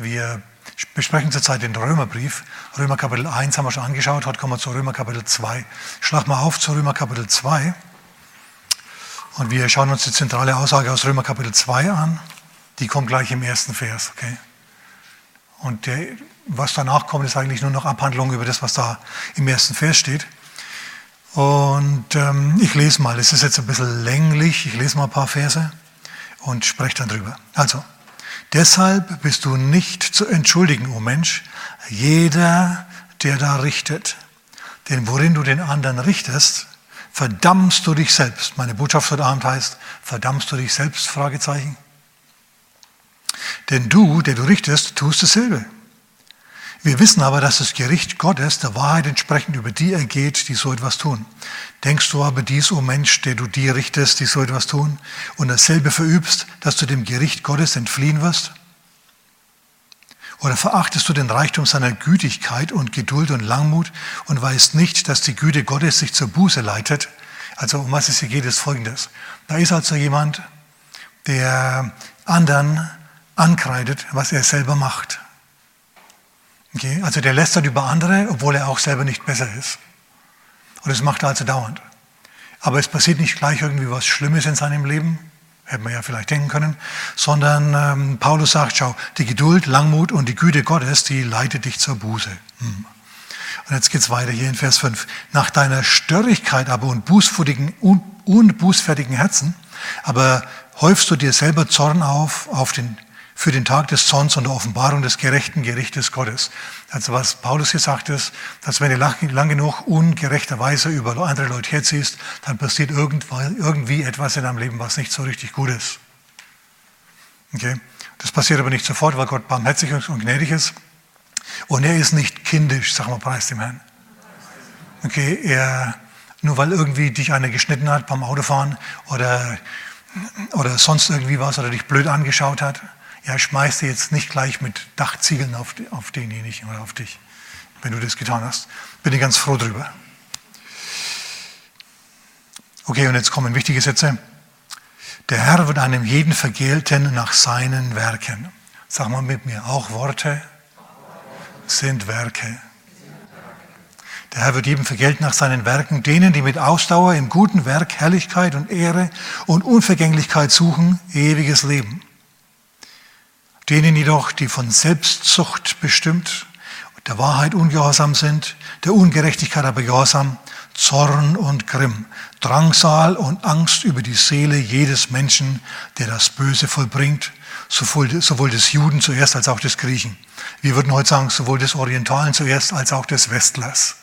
Wir besprechen zurzeit den Römerbrief. Römer Kapitel 1 haben wir schon angeschaut, heute kommen wir zu Römer Kapitel 2. Schlag mal auf zu Römer Kapitel 2. Und wir schauen uns die zentrale Aussage aus Römer Kapitel 2 an. Die kommt gleich im ersten Vers. Okay? Und der, was danach kommt, ist eigentlich nur noch Abhandlung über das, was da im ersten Vers steht. Und ähm, ich lese mal, es ist jetzt ein bisschen länglich, ich lese mal ein paar Verse und spreche dann drüber. Also, deshalb bist du nicht zu entschuldigen, o oh Mensch, jeder, der da richtet. Denn worin du den anderen richtest, verdammst du dich selbst. Meine Botschaft heute Abend heißt, verdammst du dich selbst? Fragezeichen. Denn du, der du richtest, tust dasselbe. Wir wissen aber, dass das Gericht Gottes der Wahrheit entsprechend über die ergeht, die so etwas tun. Denkst du aber dies, o oh Mensch, der du die richtest, die so etwas tun, und dasselbe verübst, dass du dem Gericht Gottes entfliehen wirst? Oder verachtest du den Reichtum seiner Gütigkeit und Geduld und Langmut und weißt nicht, dass die Güte Gottes sich zur Buße leitet? Also um was es hier geht, ist folgendes. Da ist also jemand, der anderen ankreidet, was er selber macht. Okay? Also der lästert über andere, obwohl er auch selber nicht besser ist. Und das macht er also dauernd. Aber es passiert nicht gleich irgendwie was Schlimmes in seinem Leben, hätte man ja vielleicht denken können, sondern ähm, Paulus sagt, schau, die Geduld, Langmut und die Güte Gottes, die leitet dich zur Buße. Hm. Und jetzt geht's weiter hier in Vers 5. Nach deiner Störrigkeit aber und bußfertigen, un, unbußfertigen Herzen, aber häufst du dir selber Zorn auf, auf den für den Tag des Zorns und der Offenbarung des gerechten Gerichtes Gottes. Also was Paulus hier sagt ist, dass wenn du lang genug ungerechterweise über andere Leute herziehst, dann passiert irgendwie etwas in deinem Leben, was nicht so richtig gut ist. Okay? Das passiert aber nicht sofort, weil Gott barmherzig und gnädig ist. Und er ist nicht kindisch, sagen wir preis dem Herrn. Okay, er, nur weil irgendwie dich einer geschnitten hat beim Autofahren oder, oder sonst irgendwie was oder dich blöd angeschaut hat, ja, schmeiß dir jetzt nicht gleich mit Dachziegeln auf, auf denjenigen oder auf dich, wenn du das getan hast. Bin ich ganz froh drüber. Okay, und jetzt kommen wichtige Sätze. Der Herr wird einem jeden vergelten nach seinen Werken. Sag mal mit mir, auch Worte sind Werke. Der Herr wird jedem vergelten nach seinen Werken, denen, die mit Ausdauer im guten Werk Herrlichkeit und Ehre und Unvergänglichkeit suchen, ewiges Leben. Denen jedoch, die von Selbstzucht bestimmt der Wahrheit ungehorsam sind, der Ungerechtigkeit aber gehorsam, Zorn und Grimm, Drangsal und Angst über die Seele jedes Menschen, der das Böse vollbringt, sowohl des Juden zuerst als auch des Griechen. Wir würden heute sagen, sowohl des Orientalen zuerst als auch des Westlers.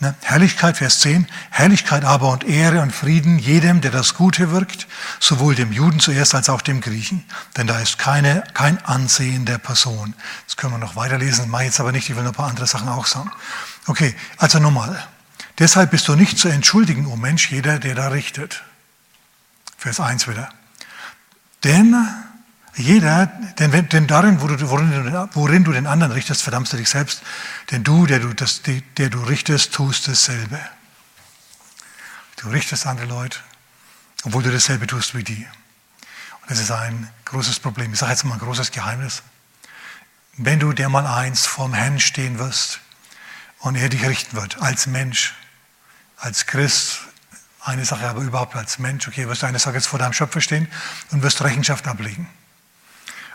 Ne? Herrlichkeit, Vers 10, Herrlichkeit aber und Ehre und Frieden jedem, der das Gute wirkt, sowohl dem Juden zuerst als auch dem Griechen. Denn da ist keine, kein Ansehen der Person. Das können wir noch weiterlesen, das mache ich jetzt aber nicht, ich will noch ein paar andere Sachen auch sagen. Okay, also nochmal. Deshalb bist du nicht zu entschuldigen, o oh Mensch, jeder, der da richtet. Vers 1 wieder. Denn jeder, denn, denn darin, worin, du den anderen richtest, verdammst du dich selbst. Denn du, der du, das, der du richtest, tust dasselbe. Du richtest andere Leute, obwohl du dasselbe tust wie die. Und das ist ein großes Problem. Ich sage jetzt mal ein großes Geheimnis. Wenn du der mal eins vorm Herrn stehen wirst und er dich richten wird, als Mensch, als Christ, eine Sache aber überhaupt als Mensch, okay, wirst du eine Sache jetzt vor deinem Schöpfer stehen und wirst Rechenschaft ablegen.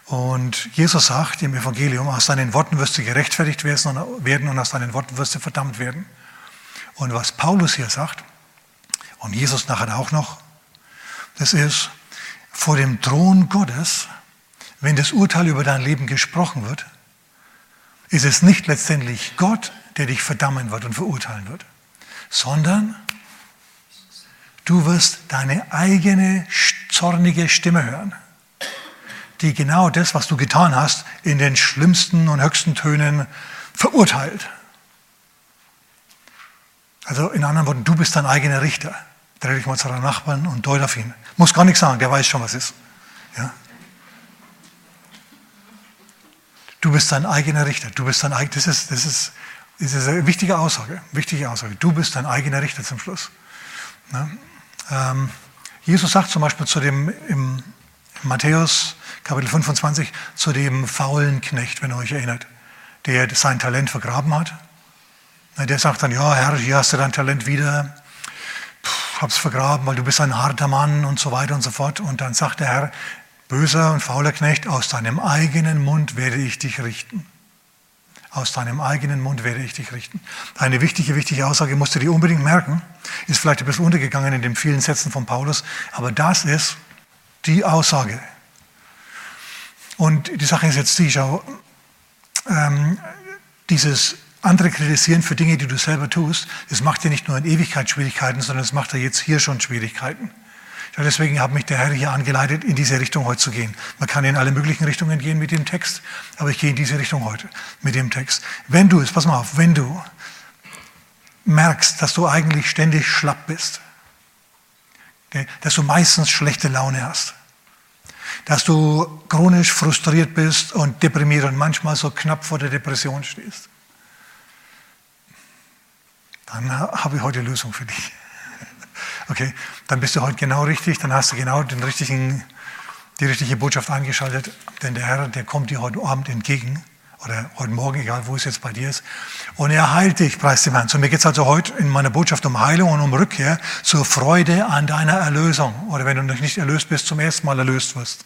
Und Jesus sagt im Evangelium, aus deinen Worten wirst du gerechtfertigt werden und aus deinen Worten wirst du verdammt werden. Und was Paulus hier sagt, und Jesus nachher auch noch, das ist, vor dem Thron Gottes, wenn das Urteil über dein Leben gesprochen wird, ist es nicht letztendlich Gott, der dich verdammen wird und verurteilen wird, sondern du wirst deine eigene zornige Stimme hören die genau das, was du getan hast, in den schlimmsten und höchsten Tönen verurteilt. Also in anderen Worten, du bist dein eigener Richter. Dreh dich mal zu deinem Nachbarn und deut auf ihn. Muss gar nichts sagen, der weiß schon, was ist. Ja? Du bist dein eigener Richter. Du bist dein das ist, das ist, das ist eine wichtige Aussage. Wichtige Aussage. Du bist dein eigener Richter zum Schluss. Ja? Ähm, Jesus sagt zum Beispiel zu dem im Matthäus Kapitel 25, zu dem faulen Knecht, wenn ihr euch erinnert, der sein Talent vergraben hat. Der sagt dann, ja Herr, hier hast du dein Talent wieder, Puh, hab's vergraben, weil du bist ein harter Mann und so weiter und so fort. Und dann sagt der Herr, böser und fauler Knecht, aus deinem eigenen Mund werde ich dich richten. Aus deinem eigenen Mund werde ich dich richten. Eine wichtige, wichtige Aussage musst du dir unbedingt merken. Ist vielleicht ein bisschen untergegangen in den vielen Sätzen von Paulus, aber das ist die Aussage. Und die Sache ist jetzt die, schau, ähm, dieses andere kritisieren für Dinge, die du selber tust, das macht dir nicht nur in Ewigkeit Schwierigkeiten, sondern es macht dir jetzt hier schon Schwierigkeiten. Ja, deswegen hat mich der Herr hier angeleitet, in diese Richtung heute zu gehen. Man kann in alle möglichen Richtungen gehen mit dem Text, aber ich gehe in diese Richtung heute mit dem Text. Wenn du es, pass mal auf, wenn du merkst, dass du eigentlich ständig schlapp bist, dass du meistens schlechte Laune hast, dass du chronisch frustriert bist und deprimiert und manchmal so knapp vor der Depression stehst, dann habe ich heute eine Lösung für dich. Okay, dann bist du heute genau richtig, dann hast du genau den richtigen, die richtige Botschaft angeschaltet, denn der Herr, der kommt dir heute Abend entgegen oder heute Morgen, egal wo es jetzt bei dir ist, und er heilt dich, preis dem Herrn. So, mir geht es also heute in meiner Botschaft um Heilung und um Rückkehr zur Freude an deiner Erlösung oder wenn du noch nicht erlöst bist, zum ersten Mal erlöst wirst.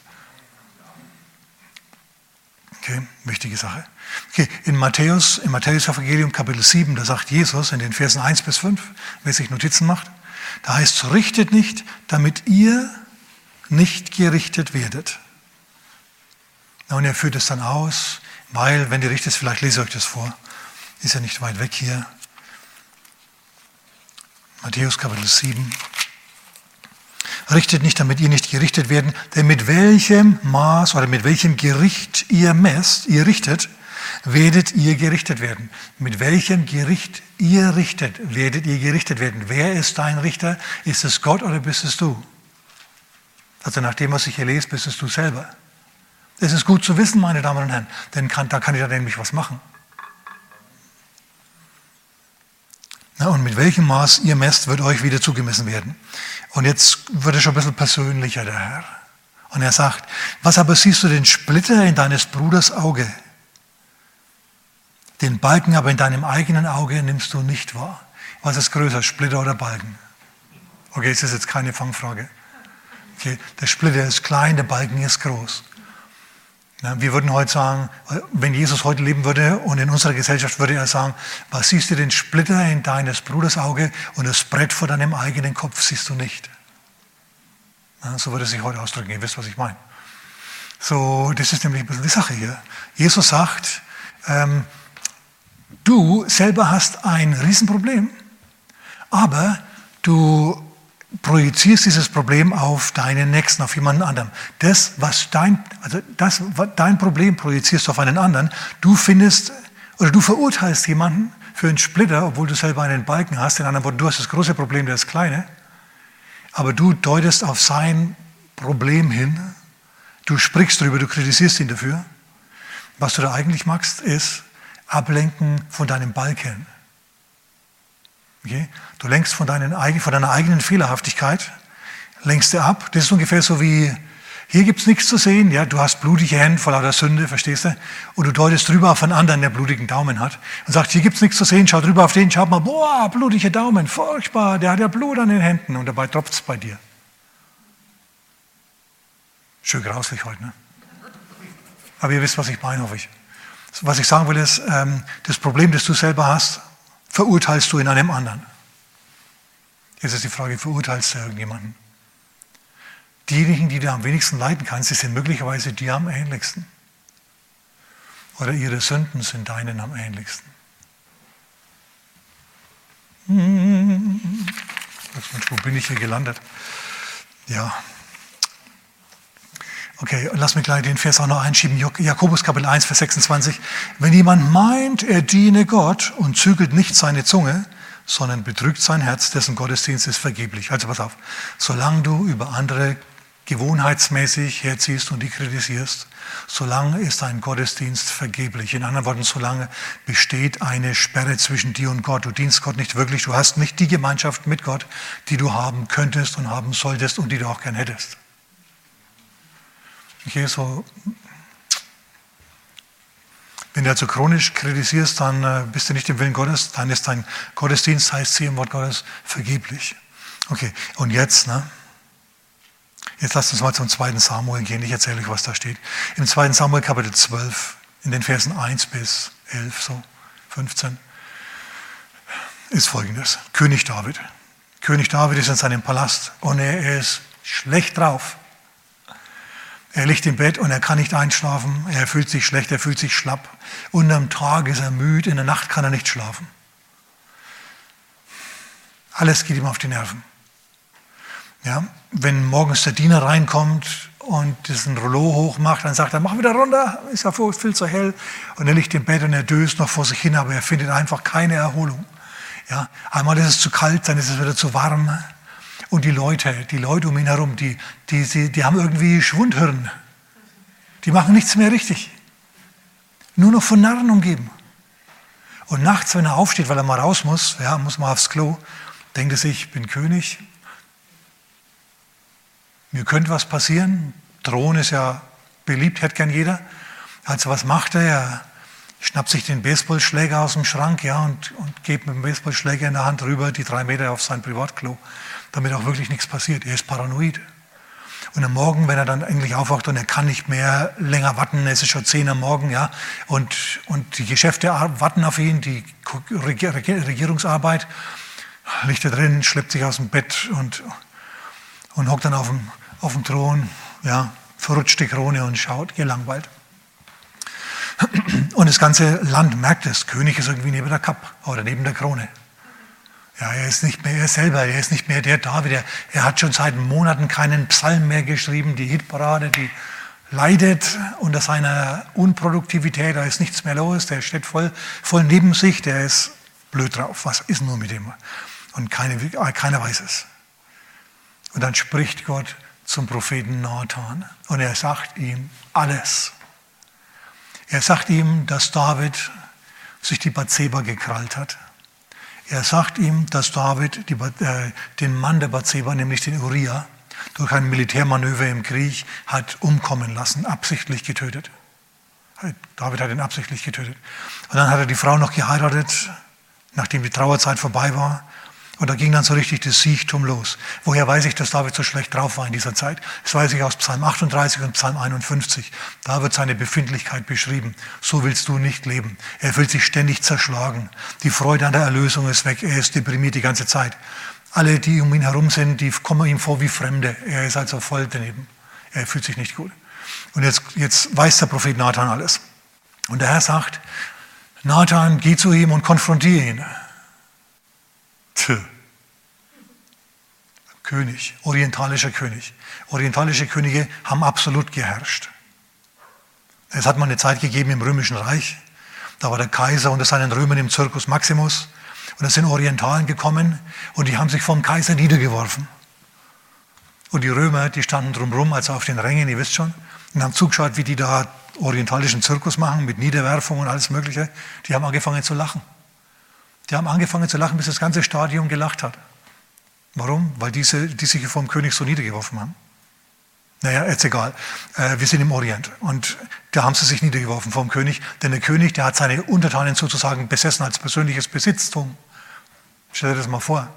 Okay, wichtige Sache. Okay, in Matthäus, im Matthäus-Evangelium Kapitel 7, da sagt Jesus in den Versen 1 bis 5, wer sich Notizen macht, da heißt es, richtet nicht, damit ihr nicht gerichtet werdet. Und er führt es dann aus, weil, wenn ihr richtet, vielleicht lese ich euch das vor, ist ja nicht weit weg hier. Matthäus Kapitel 7. Richtet nicht, damit ihr nicht gerichtet werden, denn mit welchem Maß oder mit welchem Gericht ihr messt, ihr richtet, werdet ihr gerichtet werden. Mit welchem Gericht ihr richtet, werdet ihr gerichtet werden. Wer ist dein Richter? Ist es Gott oder bist es du? Also nach dem, was ich hier lese, bist es du selber. Es ist gut zu wissen, meine Damen und Herren, denn kann, da kann ich da nämlich was machen. Na, und mit welchem Maß ihr messt, wird euch wieder zugemessen werden. Und jetzt wird es schon ein bisschen persönlicher, der Herr. Und er sagt, was aber siehst du den Splitter in deines Bruders Auge? Den Balken aber in deinem eigenen Auge nimmst du nicht wahr. Was ist größer, Splitter oder Balken? Okay, das ist jetzt keine Fangfrage. Okay, der Splitter ist klein, der Balken ist groß. Wir würden heute sagen, wenn Jesus heute leben würde und in unserer Gesellschaft würde er sagen, was siehst du den Splitter in deines Bruders Auge und das Brett vor deinem eigenen Kopf siehst du nicht. So würde er sich heute ausdrücken, ihr wisst, was ich meine. So, das ist nämlich ein bisschen die Sache hier. Jesus sagt, ähm, Du selber hast ein Riesenproblem, aber du projizierst dieses Problem auf deinen Nächsten, auf jemanden anderen. Das, was dein, also das, was dein Problem projizierst du auf einen anderen. Du findest oder du verurteilst jemanden für einen Splitter, obwohl du selber einen Balken hast. In anderen Worten, du hast das große Problem, der ist kleine. Aber du deutest auf sein Problem hin. Du sprichst darüber, du kritisierst ihn dafür. Was du da eigentlich machst, ist, ablenken von deinem Balken. Okay? Du lenkst von, deinen, von deiner eigenen Fehlerhaftigkeit, lenkst du ab. Das ist ungefähr so wie, hier gibt es nichts zu sehen, ja, du hast blutige Hände voller der Sünde, verstehst du? Und du deutest drüber auf einen anderen, der blutigen Daumen hat und sagst, hier gibt es nichts zu sehen, schau drüber auf den, schau mal, boah, blutige Daumen, furchtbar, der hat ja Blut an den Händen und dabei tropft es bei dir. Schön grauslich heute, ne? Aber ihr wisst, was ich meine, hoffe ich. Was ich sagen will, ist, ähm, das Problem, das du selber hast, verurteilst du in einem anderen. Jetzt ist die Frage, verurteilst du irgendjemanden? Diejenigen, die du am wenigsten leiden kannst, die sind möglicherweise dir am ähnlichsten. Oder ihre Sünden sind deinen am ähnlichsten. Mensch, wo bin ich hier gelandet? Ja. Okay, lass mich gleich den Vers auch noch einschieben. Jakobus Kapitel 1, Vers 26. Wenn jemand meint, er diene Gott und zügelt nicht seine Zunge, sondern betrügt sein Herz, dessen Gottesdienst ist vergeblich. Also pass auf, solange du über andere gewohnheitsmäßig herziehst und die kritisierst, solange ist dein Gottesdienst vergeblich. In anderen Worten, solange besteht eine Sperre zwischen dir und Gott. Du dienst Gott nicht wirklich, du hast nicht die Gemeinschaft mit Gott, die du haben könntest und haben solltest und die du auch gern hättest. So wenn du also chronisch kritisierst, dann äh, bist du nicht im Willen Gottes, dann ist dein Gottesdienst, heißt sie im Wort Gottes, vergeblich. Okay, und jetzt, ne? Jetzt lasst uns mal zum zweiten Samuel gehen. Ich erzähle euch, was da steht. Im zweiten Samuel Kapitel 12, in den Versen 1 bis 11, so 15, ist folgendes. König David. König David ist in seinem Palast und er ist schlecht drauf. Er liegt im Bett und er kann nicht einschlafen. Er fühlt sich schlecht, er fühlt sich schlapp. Und am Tag ist er müde, in der Nacht kann er nicht schlafen. Alles geht ihm auf die Nerven. Ja, wenn morgens der Diener reinkommt und diesen Rollo hochmacht, dann sagt er, mach wieder runter, ist ja viel zu hell. Und er liegt im Bett und er döst noch vor sich hin, aber er findet einfach keine Erholung. Ja, einmal ist es zu kalt, dann ist es wieder zu warm. Und die Leute, die Leute um ihn herum, die, die, die, die haben irgendwie Schwundhirn. Die machen nichts mehr richtig. Nur noch von Narren umgeben. Und nachts, wenn er aufsteht, weil er mal raus muss, ja, muss mal aufs Klo, denkt er sich, ich bin König. Mir könnte was passieren. Thron ist ja beliebt, hätte gern jeder. Also was macht er? Er schnappt sich den Baseballschläger aus dem Schrank ja, und, und geht mit dem Baseballschläger in der Hand rüber die drei Meter auf sein Privatklo damit auch wirklich nichts passiert. Er ist paranoid. Und am Morgen, wenn er dann endlich aufwacht und er kann nicht mehr länger warten, es ist schon 10 am Morgen, ja, und, und die Geschäfte warten auf ihn, die Regierungsarbeit, liegt er drin, schleppt sich aus dem Bett und, und hockt dann auf dem, auf dem Thron, ja, verrutscht die Krone und schaut, gelangweilt. Und das ganze Land merkt es, König ist irgendwie neben der Kapp oder neben der Krone. Ja, er ist nicht mehr er selber, er ist nicht mehr der David. Er, er hat schon seit Monaten keinen Psalm mehr geschrieben. Die Hitparade, die leidet unter seiner Unproduktivität. Da ist nichts mehr los. Der steht voll, voll neben sich. Der ist blöd drauf. Was ist nur mit ihm? Und keine, keiner weiß es. Und dann spricht Gott zum Propheten Nathan und er sagt ihm alles. Er sagt ihm, dass David sich die Bathseba gekrallt hat. Er sagt ihm, dass David die, äh, den Mann der Bathseba, nämlich den Uriah, durch ein Militärmanöver im Krieg hat umkommen lassen, absichtlich getötet. David hat ihn absichtlich getötet. Und dann hat er die Frau noch geheiratet, nachdem die Trauerzeit vorbei war. Und da ging dann so richtig das Siechtum los. Woher weiß ich, dass David so schlecht drauf war in dieser Zeit? Das weiß ich aus Psalm 38 und Psalm 51. Da wird seine Befindlichkeit beschrieben. So willst du nicht leben. Er fühlt sich ständig zerschlagen. Die Freude an der Erlösung ist weg. Er ist deprimiert die ganze Zeit. Alle, die um ihn herum sind, die kommen ihm vor wie Fremde. Er ist also voll daneben. Er fühlt sich nicht gut. Und jetzt, jetzt weiß der Prophet Nathan alles. Und der Herr sagt, Nathan, geh zu ihm und konfrontiere ihn. König, orientalischer König. Orientalische Könige haben absolut geherrscht. Es hat mal eine Zeit gegeben im Römischen Reich. Da war der Kaiser unter seinen Römern im Circus Maximus. Und da sind Orientalen gekommen und die haben sich vom Kaiser niedergeworfen. Und die Römer, die standen drumherum, also auf den Rängen, ihr wisst schon, und haben zugeschaut, wie die da orientalischen Zirkus machen mit Niederwerfung und alles Mögliche. Die haben angefangen zu lachen. Die haben angefangen zu lachen, bis das ganze Stadion gelacht hat. Warum? Weil diese, die sich vom König so niedergeworfen haben. Naja, jetzt egal. Äh, wir sind im Orient und da haben sie sich niedergeworfen vom König, denn der König, der hat seine Untertanen sozusagen besessen als persönliches Besitztum. Stell dir das mal vor.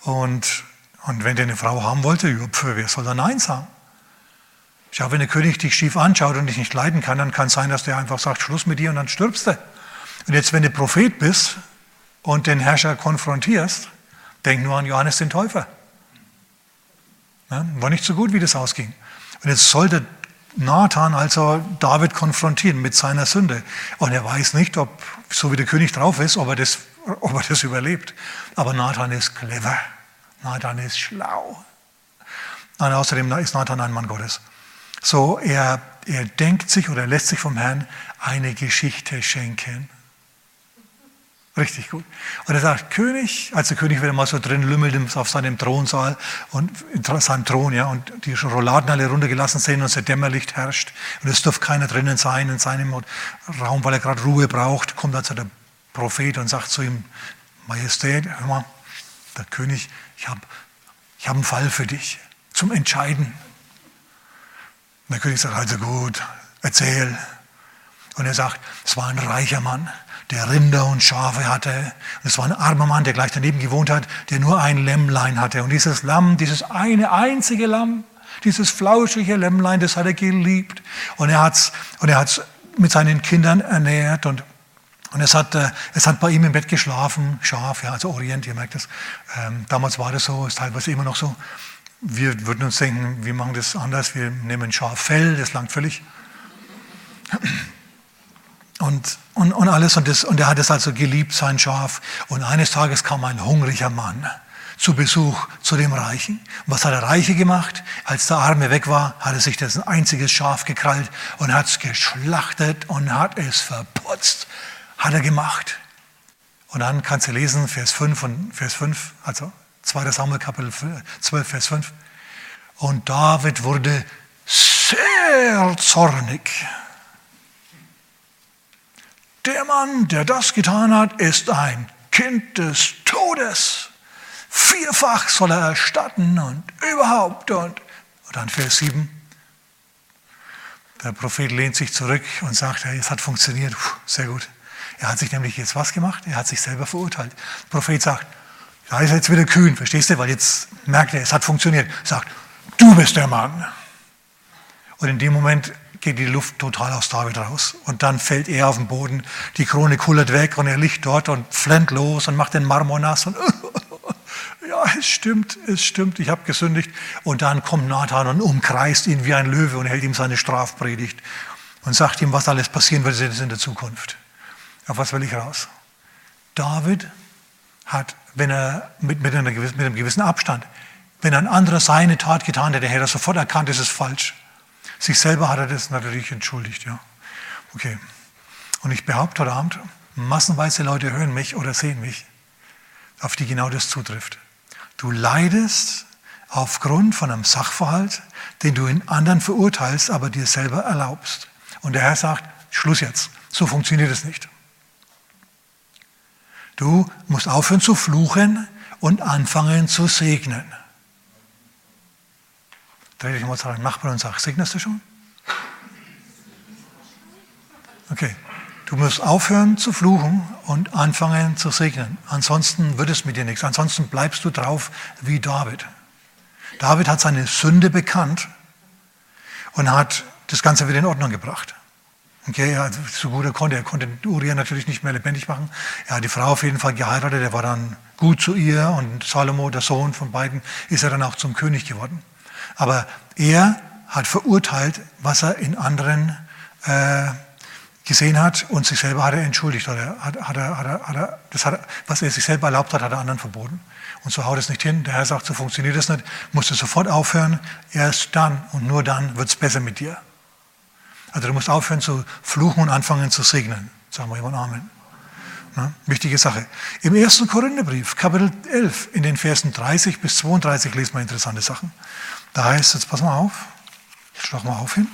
Und, und wenn der eine Frau haben wollte, ja, wer soll da Nein sagen? Schau, wenn der König dich schief anschaut und dich nicht leiden kann, dann kann es sein, dass der einfach sagt, Schluss mit dir und dann stirbst du. Und jetzt, wenn du Prophet bist und den Herrscher konfrontierst, denk nur an Johannes den Täufer. Ja, war nicht so gut, wie das ausging. Und jetzt sollte Nathan also David konfrontieren mit seiner Sünde. Und er weiß nicht, ob, so wie der König drauf ist, ob er das, ob er das überlebt. Aber Nathan ist clever. Nathan ist schlau. Und außerdem ist Nathan ein Mann Gottes. So, er, er denkt sich oder lässt sich vom Herrn eine Geschichte schenken. Richtig gut. Und er sagt, König, als der König wieder mal so drin lümmelt auf seinem Thronsaal und in seinem Thron, ja, und die Rouladen alle runtergelassen sind und sein Dämmerlicht herrscht und es darf keiner drinnen sein in seinem Raum, weil er gerade Ruhe braucht, kommt also der Prophet und sagt zu ihm, Majestät, hör mal, der König, ich habe ich hab einen Fall für dich zum Entscheiden. der König sagt, also gut, erzähl. Und er sagt, es war ein reicher Mann, der Rinder und Schafe hatte. Es war ein armer Mann, der gleich daneben gewohnt hat, der nur ein Lämmlein hatte. Und dieses Lamm, dieses eine einzige Lamm, dieses flauschige Lämmlein, das hat er geliebt. Und er hat es und er hat's mit seinen Kindern ernährt und und es hat, äh, es hat bei ihm im Bett geschlafen, Schaf, ja, also Orient, ihr merkt das. Ähm, damals war das so, ist teilweise immer noch so. Wir würden uns denken, wir machen das anders, wir nehmen Schaffell, das langt völlig. Und, und, und alles, und, das, und er hat es also geliebt, sein Schaf. Und eines Tages kam ein hungriger Mann zu Besuch zu dem Reichen. Und was hat der Reiche gemacht? Als der Arme weg war, hat er sich das ein einziges Schaf gekrallt und hat es geschlachtet und hat es verputzt. Hat er gemacht. Und dann kannst du lesen, Vers 5 und Vers 5, also 2. Samuel Kapitel 12, Vers 5. Und David wurde sehr zornig. Der Mann, der das getan hat, ist ein Kind des Todes. Vierfach soll er erstatten und überhaupt. Und, und dann Vers 7. Der Prophet lehnt sich zurück und sagt, hey, es hat funktioniert. Puh, sehr gut. Er hat sich nämlich jetzt was gemacht? Er hat sich selber verurteilt. Der Prophet sagt, da ist er jetzt wieder kühn, verstehst du? Weil jetzt merkt er, es hat funktioniert. Er sagt, du bist der Mann. Und in dem Moment geht die Luft total aus David raus. Und dann fällt er auf den Boden, die Krone kullert weg und er liegt dort und flennt los und macht den Marmor nass. Und ja, es stimmt, es stimmt, ich habe gesündigt. Und dann kommt Nathan und umkreist ihn wie ein Löwe und hält ihm seine Strafpredigt und sagt ihm, was alles passieren wird in der Zukunft. Auf was will ich raus? David hat wenn er mit, mit, einer gewissen, mit einem gewissen Abstand, wenn ein anderer seine Tat getan hätte, hätte er sofort erkannt, es ist falsch. Sich selber hat er das natürlich entschuldigt, ja. Okay. Und ich behaupte heute Abend, massenweise Leute hören mich oder sehen mich, auf die genau das zutrifft. Du leidest aufgrund von einem Sachverhalt, den du in anderen verurteilst, aber dir selber erlaubst. Und der Herr sagt, Schluss jetzt, so funktioniert es nicht. Du musst aufhören zu fluchen und anfangen zu segnen. Dreh dich mal zu deinem Nachbarn und sag, segnest du schon? Okay. Du musst aufhören zu fluchen und anfangen zu segnen. Ansonsten wird es mit dir nichts. Ansonsten bleibst du drauf wie David. David hat seine Sünde bekannt und hat das Ganze wieder in Ordnung gebracht. Okay, ja, so gut er konnte. Er konnte Uriah natürlich nicht mehr lebendig machen. Er hat die Frau auf jeden Fall geheiratet. Er war dann gut zu ihr und Salomo, der Sohn von beiden, ist er dann auch zum König geworden. Aber er hat verurteilt, was er in anderen äh, gesehen hat und sich selber hat er entschuldigt. Oder hat, hat er, hat er, hat er, das hat, was er sich selber erlaubt hat, hat er anderen verboten. Und so haut es nicht hin. Der Herr sagt, so funktioniert es nicht. Musst du sofort aufhören. Erst dann und nur dann wird es besser mit dir. Also du musst aufhören zu fluchen und anfangen zu segnen. Sagen wir jemand Amen. Na, wichtige Sache. Im ersten Korintherbrief, Kapitel 11, in den Versen 30 bis 32 lesen wir interessante Sachen. Da heißt, jetzt pass mal auf, schlag mal auf hin.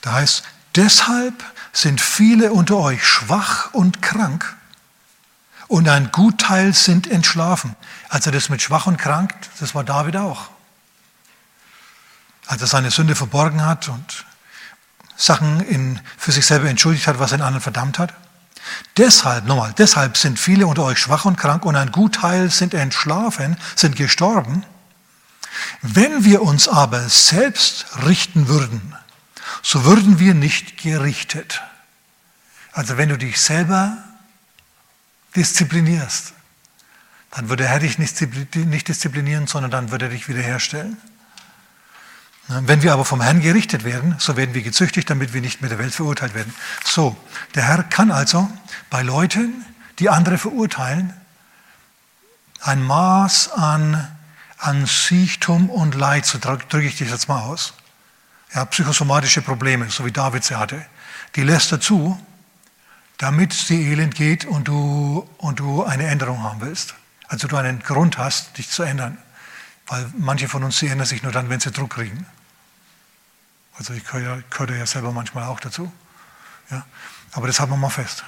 Da heißt, deshalb sind viele unter euch schwach und krank und ein Gutteil sind entschlafen. Also das mit schwach und krank, das war David auch. Als er seine Sünde verborgen hat und Sachen in, für sich selber entschuldigt hat, was er in anderen verdammt hat. Deshalb, nochmal, deshalb sind viele unter euch schwach und krank und ein Gutteil sind entschlafen, sind gestorben. Wenn wir uns aber selbst richten würden, so würden wir nicht gerichtet. Also wenn du dich selber disziplinierst, dann wird der Herr dich nicht disziplinieren, sondern dann wird er dich wiederherstellen. Wenn wir aber vom Herrn gerichtet werden, so werden wir gezüchtigt, damit wir nicht mit der Welt verurteilt werden. So, der Herr kann also bei Leuten, die andere verurteilen, ein Maß an, an Siechtum und Leid, so drücke ich dich jetzt mal aus. Ja, psychosomatische Probleme, so wie David sie hatte, die lässt er zu, damit es dir elend geht und du, und du eine Änderung haben willst. Also du einen Grund hast, dich zu ändern. Weil manche von uns, sie ändern sich nur dann, wenn sie Druck kriegen. Also ich gehöre, ja selber manchmal auch dazu. Ja? Aber das haben wir mal fest,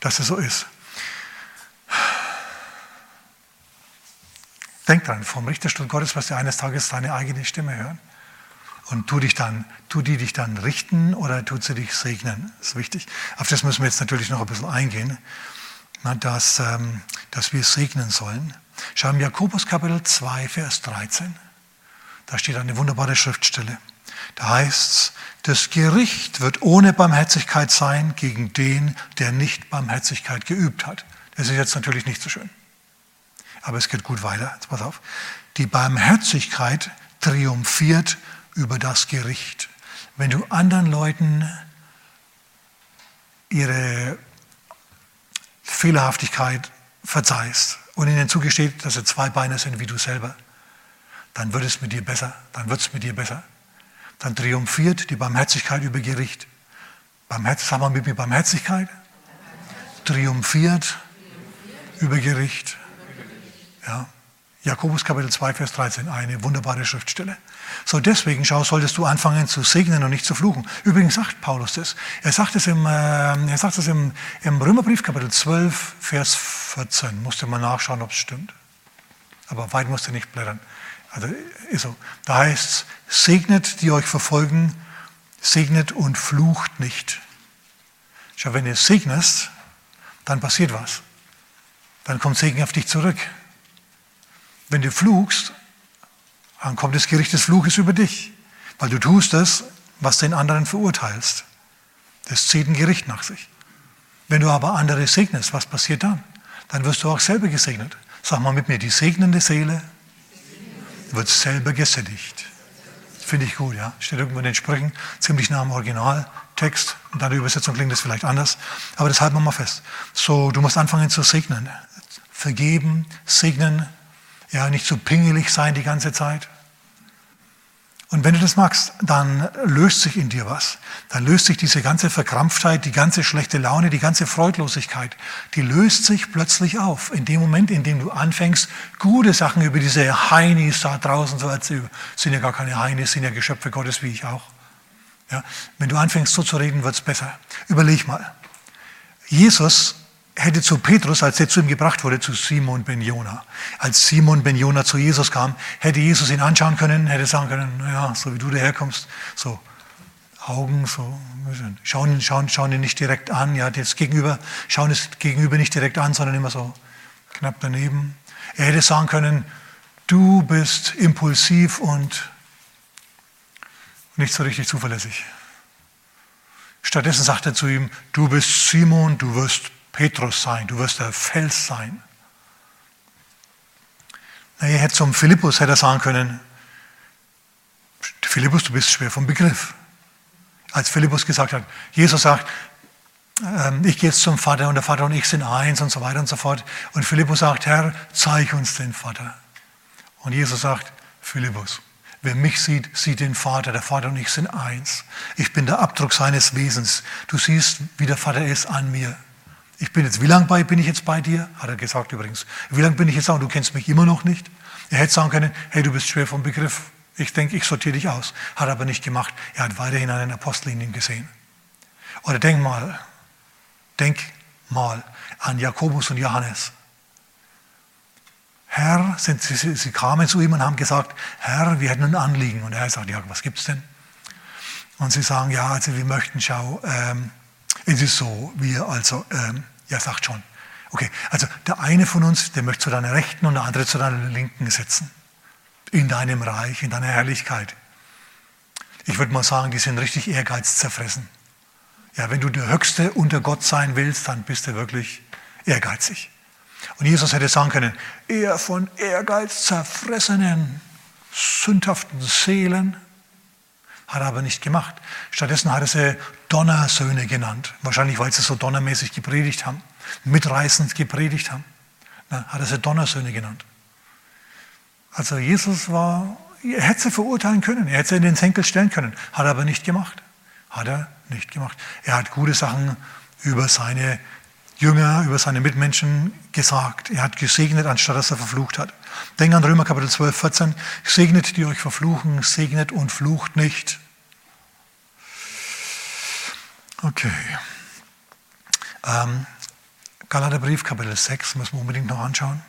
dass es so ist. Denk dran, vom Richterstuhl Gottes wirst du eines Tages deine eigene Stimme hören. Und tu dich dann, tu die dich dann richten oder tut sie dich segnen? Das ist wichtig. Auf das müssen wir jetzt natürlich noch ein bisschen eingehen, dass, ähm, dass wir segnen sollen. Schau im Jakobus Kapitel 2, Vers 13. Da steht eine wunderbare Schriftstelle. Da heißt es, das Gericht wird ohne Barmherzigkeit sein gegen den, der nicht Barmherzigkeit geübt hat. Das ist jetzt natürlich nicht so schön. Aber es geht gut weiter. Jetzt pass auf. Die Barmherzigkeit triumphiert über das Gericht. Wenn du anderen Leuten ihre Fehlerhaftigkeit verzeihst und ihnen zugesteht, dass sie zwei Beine sind wie du selber, dann wird es mit dir besser, dann wird es mit dir besser. Dann triumphiert die Barmherzigkeit über Gericht. Barmherzigkeit, sag mal mit mir Barmherzigkeit, triumphiert über Gericht. Ja. Jakobus Kapitel 2, Vers 13, eine wunderbare Schriftstelle. So deswegen, schau, solltest du anfangen zu segnen und nicht zu fluchen. Übrigens sagt Paulus das. Er sagt es im, äh, er sagt es im, im Römerbrief Kapitel 12, Vers 14. Musste mal nachschauen, ob es stimmt. Aber weit musst du nicht blättern. Also ist so. Da heißt es, segnet, die euch verfolgen, segnet und flucht nicht. Schau, wenn du segnest, dann passiert was. Dann kommt Segen auf dich zurück. Wenn du fluchst, dann kommt das Gericht des Fluches über dich, weil du tust das, was den anderen verurteilst. Das zieht ein Gericht nach sich. Wenn du aber andere segnest, was passiert dann? Dann wirst du auch selber gesegnet. Sag mal mit mir, die segnende Seele wird selber gesättigt. Finde ich gut, ja. Steht irgendwo in den Sprüchen, ziemlich nah am Originaltext. Und deine Übersetzung klingt das vielleicht anders. Aber das halten wir mal fest. So, du musst anfangen zu segnen. Vergeben, segnen, ja, nicht so pingelig sein die ganze Zeit. Und wenn du das magst, dann löst sich in dir was. Dann löst sich diese ganze Verkrampftheit, die ganze schlechte Laune, die ganze Freudlosigkeit, die löst sich plötzlich auf. In dem Moment, in dem du anfängst, gute Sachen über diese Heinis da draußen zu erzählen, sind ja gar keine Heinis, sind ja Geschöpfe Gottes, wie ich auch. Ja, wenn du anfängst so zu reden, wird es besser. Überleg mal. Jesus hätte zu Petrus, als er zu ihm gebracht wurde, zu Simon ben Jona. Als Simon ben Jona zu Jesus kam, hätte Jesus ihn anschauen können, hätte sagen können, naja, so wie du daherkommst, so Augen, so, schauen, schauen, schauen ihn nicht direkt an, ja, das Gegenüber, schauen das Gegenüber nicht direkt an, sondern immer so knapp daneben. Er hätte sagen können, du bist impulsiv und nicht so richtig zuverlässig. Stattdessen sagt er zu ihm, du bist Simon, du wirst Petrus sein, du wirst der Fels sein. Na, er hätte zum Philippus hätte sagen können, Philippus, du bist schwer vom Begriff. Als Philippus gesagt hat, Jesus sagt, ähm, ich gehe jetzt zum Vater und der Vater und ich sind eins und so weiter und so fort. Und Philippus sagt, Herr, zeig uns den Vater. Und Jesus sagt, Philippus, wer mich sieht, sieht den Vater. Der Vater und ich sind eins. Ich bin der Abdruck seines Wesens. Du siehst, wie der Vater ist an mir. Ich bin jetzt, wie lange bin ich jetzt bei dir? Hat er gesagt übrigens. Wie lange bin ich jetzt da und du kennst mich immer noch nicht? Er hätte sagen können, hey, du bist schwer vom Begriff. Ich denke, ich sortiere dich aus. Hat er aber nicht gemacht. Er hat weiterhin einen Apostel in ihm gesehen. Oder denk mal, denk mal an Jakobus und Johannes. Herr, sind, sie, sie kamen zu ihm und haben gesagt, Herr, wir hätten ein Anliegen. Und er sagt, ja, was gibt's denn? Und sie sagen, ja, also wir möchten, schau, ähm, es ist so, wir also, ähm, ja, sagt schon. Okay, also der eine von uns, der möchte zu deiner Rechten und der andere zu deiner Linken sitzen. In deinem Reich, in deiner Herrlichkeit. Ich würde mal sagen, die sind richtig ehrgeizzerfressen. Ja, wenn du der Höchste unter Gott sein willst, dann bist du wirklich ehrgeizig. Und Jesus hätte sagen können, er von Ehrgeiz zerfressenen, sündhaften Seelen hat er aber nicht gemacht. Stattdessen hat er sie Donnersöhne genannt. Wahrscheinlich, weil sie so donnermäßig gepredigt haben, mitreißend gepredigt haben. Na, hat er sie Donnersöhne genannt. Also Jesus war, er hätte sie verurteilen können, er hätte sie in den Senkel stellen können, hat er aber nicht gemacht. Hat er nicht gemacht. Er hat gute Sachen über seine Jünger, über seine Mitmenschen gesagt. Er hat gesegnet, anstatt dass er verflucht hat. Denk an Römer Kapitel 12, 14. Segnet, die euch verfluchen, segnet und flucht nicht. Okay. Ähm, Galaterbrief, Kapitel 6, müssen wir unbedingt noch anschauen.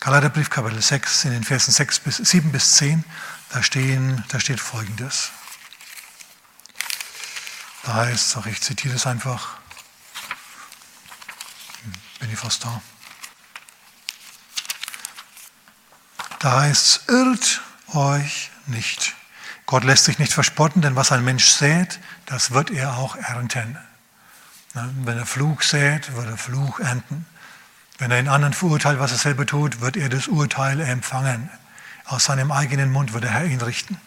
Galaterbrief Kapitel 6 in den Versen 6 bis, 7 bis 10, da, stehen, da steht folgendes. Da heißt es, ich zitiere es einfach, bin ich fast da. Da heißt es, irrt euch nicht. Gott lässt sich nicht verspotten, denn was ein Mensch sät, das wird er auch ernten. Wenn er Fluch sät, wird er Fluch ernten. Wenn er den anderen verurteilt, was er selber tut, wird er das Urteil empfangen. Aus seinem eigenen Mund wird der Herr ihn richten.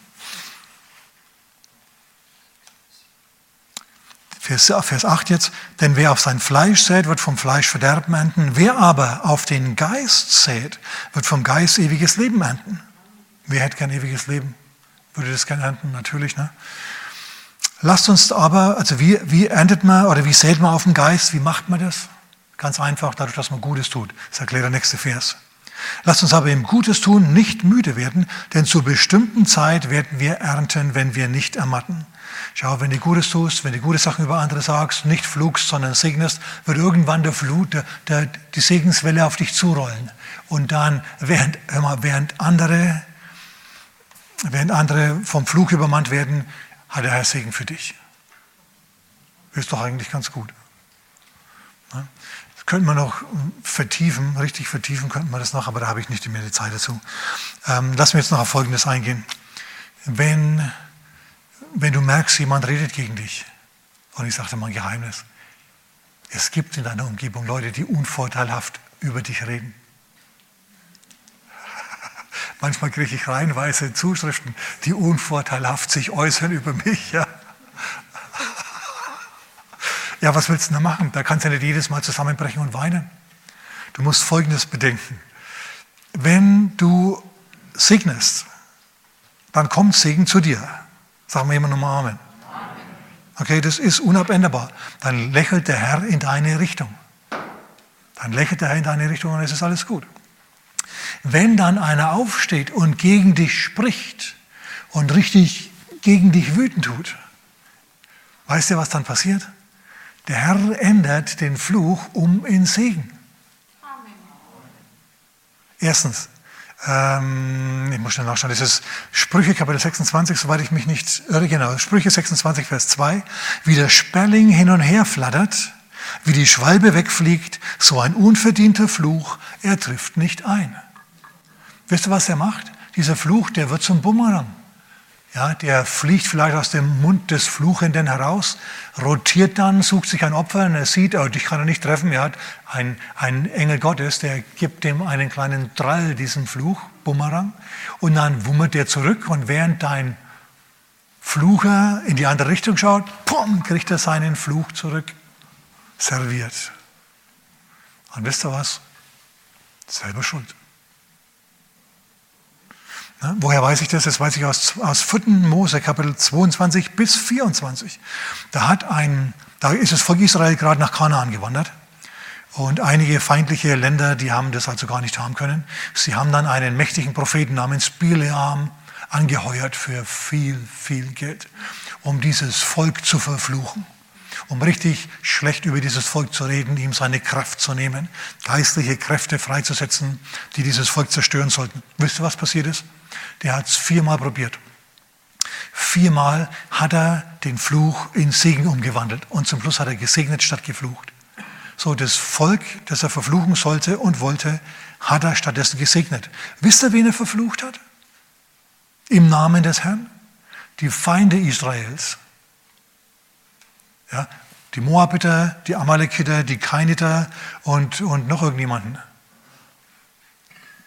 Vers, Vers 8 jetzt, denn wer auf sein Fleisch sät, wird vom Fleisch Verderben ernten. Wer aber auf den Geist sät, wird vom Geist ewiges Leben ernten. Wer hätte kein ewiges Leben? Würde das gerne ernten? Natürlich, ne? Lasst uns aber, also wie, wie erntet man oder wie sät man auf den Geist? Wie macht man das? Ganz einfach, dadurch, dass man Gutes tut. Das erklärt der nächste Vers. Lasst uns aber im Gutes tun nicht müde werden, denn zur bestimmten Zeit werden wir ernten, wenn wir nicht ermatten. Schau, wenn du Gutes tust, wenn du gute Sachen über andere sagst, nicht flugst, sondern segnest, wird irgendwann der Flut, der, der, die Segenswelle auf dich zurollen. Und dann, während, während, andere, während andere vom Flug übermannt werden, hat der Herr Segen für dich. Ist doch eigentlich ganz gut. Das könnte man noch vertiefen, richtig vertiefen könnte man das noch, aber da habe ich nicht mehr die Zeit dazu. Ähm, lass mich jetzt noch auf Folgendes eingehen. Wenn, wenn du merkst, jemand redet gegen dich, und ich sagte mal ein Geheimnis, es gibt in deiner Umgebung Leute, die unvorteilhaft über dich reden. Manchmal kriege ich reihenweise Zuschriften, die unvorteilhaft sich äußern über mich. Ja. Ja, was willst du da machen? Da kannst du nicht jedes Mal zusammenbrechen und weinen. Du musst Folgendes bedenken. Wenn du segnest, dann kommt Segen zu dir. Sagen wir immer nochmal Amen. Okay, das ist unabänderbar. Dann lächelt der Herr in deine Richtung. Dann lächelt der Herr in deine Richtung und es ist alles gut. Wenn dann einer aufsteht und gegen dich spricht und richtig gegen dich wütend tut, weißt du, was dann passiert? Der Herr ändert den Fluch um in Segen. Amen. Erstens, ähm, ich muss schnell nachschauen, das ist Sprüche Kapitel 26, soweit ich mich nicht irre, genau, Sprüche 26, Vers 2, wie der Sperling hin und her flattert, wie die Schwalbe wegfliegt, so ein unverdienter Fluch, er trifft nicht ein. Wisst ihr, was er macht? Dieser Fluch, der wird zum Bumerang. Ja, der fliegt vielleicht aus dem Mund des Fluchenden heraus, rotiert dann, sucht sich ein Opfer und er sieht, oh, dich kann er nicht treffen. Er hat einen, einen Engel Gottes, der gibt ihm einen kleinen Drall, diesen Fluch, Bumerang, und dann wummert er zurück und während dein Flucher in die andere Richtung schaut, pum, kriegt er seinen Fluch zurück, serviert. Und wisst ihr was? Selber schuld. Woher weiß ich das? Das weiß ich aus, aus 4. Mose, Kapitel 22 bis 24. Da, hat ein, da ist das Volk Israel gerade nach Kanaan gewandert. Und einige feindliche Länder, die haben das also gar nicht haben können. Sie haben dann einen mächtigen Propheten namens Bileam angeheuert für viel, viel Geld, um dieses Volk zu verfluchen, um richtig schlecht über dieses Volk zu reden, ihm seine Kraft zu nehmen, geistliche Kräfte freizusetzen, die dieses Volk zerstören sollten. Wisst ihr, was passiert ist? Der hat es viermal probiert. Viermal hat er den Fluch in Segen umgewandelt und zum Schluss hat er gesegnet statt geflucht. So, das Volk, das er verfluchen sollte und wollte, hat er stattdessen gesegnet. Wisst ihr, wen er verflucht hat? Im Namen des Herrn? Die Feinde Israels. Ja, die Moabiter, die Amalekiter, die Kainiter und, und noch irgendjemanden.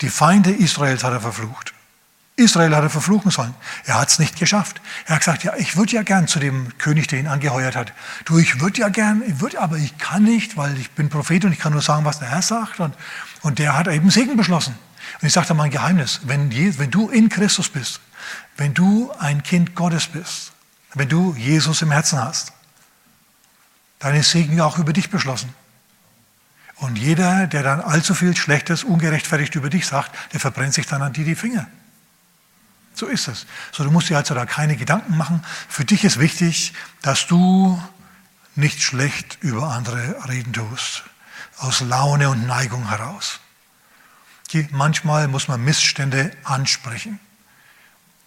Die Feinde Israels hat er verflucht. Israel hat er verfluchen sollen. Er hat es nicht geschafft. Er hat gesagt, ja, ich würde ja gern zu dem König, der ihn angeheuert hat. Du, ich würde ja gern, ich würd, aber ich kann nicht, weil ich bin Prophet und ich kann nur sagen, was der Herr sagt. Und, und der hat eben Segen beschlossen. Und ich sage dir mal ein Geheimnis. Wenn, wenn du in Christus bist, wenn du ein Kind Gottes bist, wenn du Jesus im Herzen hast, ist Segen auch über dich beschlossen. Und jeder, der dann allzu viel Schlechtes, ungerechtfertigt über dich sagt, der verbrennt sich dann an dir die Finger. So ist es. So, du musst dir also da keine Gedanken machen. Für dich ist wichtig, dass du nicht schlecht über andere reden tust. Aus Laune und Neigung heraus. Okay, manchmal muss man Missstände ansprechen.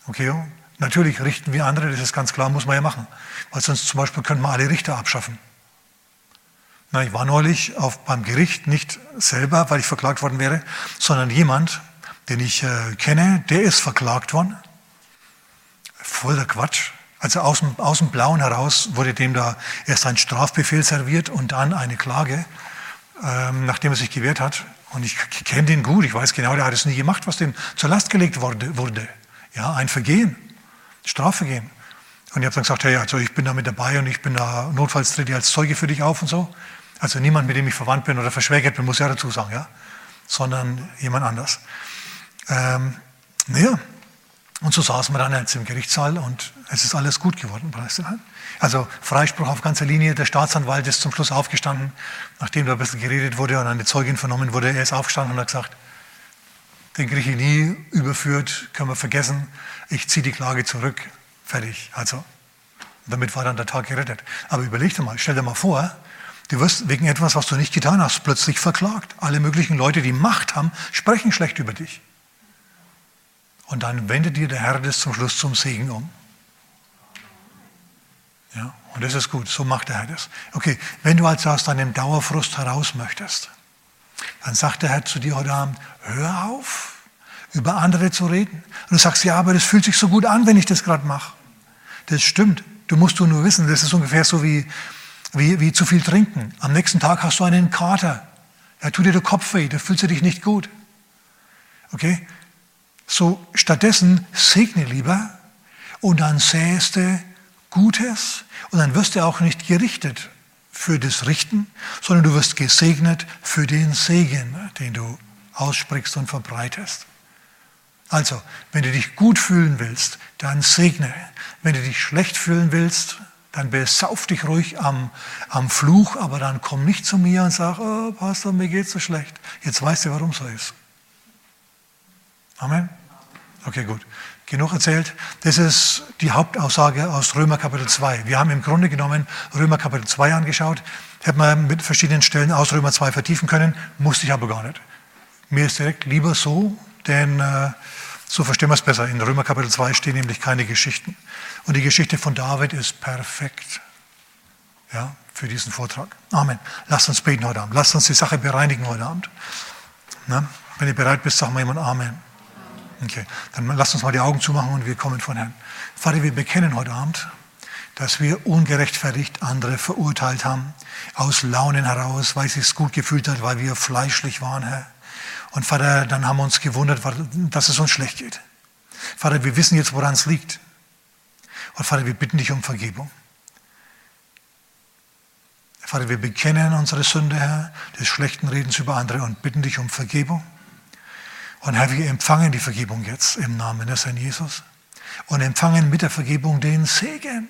Okay, natürlich richten wir andere, das ist ganz klar, muss man ja machen. Weil sonst zum Beispiel könnten wir alle Richter abschaffen. Na, ich war neulich auf, beim Gericht, nicht selber, weil ich verklagt worden wäre, sondern jemand, den ich äh, kenne, der ist verklagt worden. Voll der Quatsch. Also aus dem, aus dem Blauen heraus wurde dem da erst ein Strafbefehl serviert und dann eine Klage, ähm, nachdem er sich gewehrt hat. Und ich kenne den gut, ich weiß genau, der hat es nie gemacht, was dem zur Last gelegt wurde. wurde. Ja, ein Vergehen, Strafvergehen. Und ich habe dann gesagt, hey, also ich bin da mit dabei und ich bin da notfalls trete als Zeuge für dich auf und so. Also niemand, mit dem ich verwandt bin oder verschwägert bin, muss ja dazu sagen, ja, sondern jemand anders. Ähm, naja, und so saßen wir dann jetzt im Gerichtssaal und es ist alles gut geworden, Also Freispruch auf ganzer Linie. Der Staatsanwalt ist zum Schluss aufgestanden, nachdem da ein bisschen geredet wurde und eine Zeugin vernommen wurde. Er ist aufgestanden und hat gesagt, den ich nie überführt, können wir vergessen. Ich ziehe die Klage zurück. Fertig. Also, damit war dann der Tag gerettet. Aber überleg dir mal, stell dir mal vor, du wirst wegen etwas, was du nicht getan hast, plötzlich verklagt. Alle möglichen Leute, die Macht haben, sprechen schlecht über dich. Und dann wendet dir der Herr das zum Schluss zum Segen um. Ja, und das ist gut, so macht der Herr das. Okay, wenn du also aus deinem Dauerfrust heraus möchtest, dann sagt der Herr zu dir heute Abend, hör auf, über andere zu reden. Und du sagst, ja, aber das fühlt sich so gut an, wenn ich das gerade mache. Das stimmt. Du musst du nur wissen, das ist ungefähr so wie, wie, wie zu viel trinken. Am nächsten Tag hast du einen Kater. Er tut dir der Kopf weh, da fühlst du dich nicht gut. Okay? So stattdessen segne lieber und dann sähst du Gutes und dann wirst du auch nicht gerichtet für das Richten, sondern du wirst gesegnet für den Segen, den du aussprichst und verbreitest. Also, wenn du dich gut fühlen willst, dann segne. Wenn du dich schlecht fühlen willst, dann besauf dich ruhig am, am Fluch, aber dann komm nicht zu mir und sag, oh, Pastor, mir geht's so schlecht. Jetzt weißt du, warum so ist. Amen. Okay, gut. Genug erzählt. Das ist die Hauptaussage aus Römer Kapitel 2. Wir haben im Grunde genommen Römer Kapitel 2 angeschaut. Hätte man mit verschiedenen Stellen aus Römer 2 vertiefen können, musste ich aber gar nicht. Mir ist direkt lieber so, denn äh, so verstehen wir es besser. In Römer Kapitel 2 stehen nämlich keine Geschichten. Und die Geschichte von David ist perfekt ja, für diesen Vortrag. Amen. Lasst uns beten heute Abend. Lasst uns die Sache bereinigen heute Abend. Na, wenn ihr bereit bist, sag mal jemand Amen. Okay, dann lasst uns mal die Augen zumachen und wir kommen von Herrn. Vater, wir bekennen heute Abend, dass wir ungerechtfertigt andere verurteilt haben, aus Launen heraus, weil es gut gefühlt hat, weil wir fleischlich waren, Herr. Und Vater, dann haben wir uns gewundert, dass es uns schlecht geht. Vater, wir wissen jetzt, woran es liegt. Und Vater, wir bitten dich um Vergebung. Vater, wir bekennen unsere Sünde, Herr, des schlechten Redens über andere und bitten dich um Vergebung. Und Herr, wir empfangen die Vergebung jetzt im Namen des Herrn Jesus und empfangen mit der Vergebung den Segen.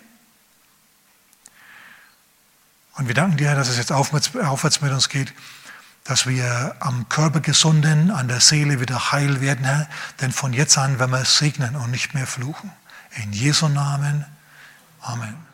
Und wir danken dir, dass es jetzt aufwärts mit uns geht, dass wir am Körper gesunden, an der Seele wieder heil werden, Herr. Denn von jetzt an werden wir segnen und nicht mehr fluchen. In Jesu Namen. Amen.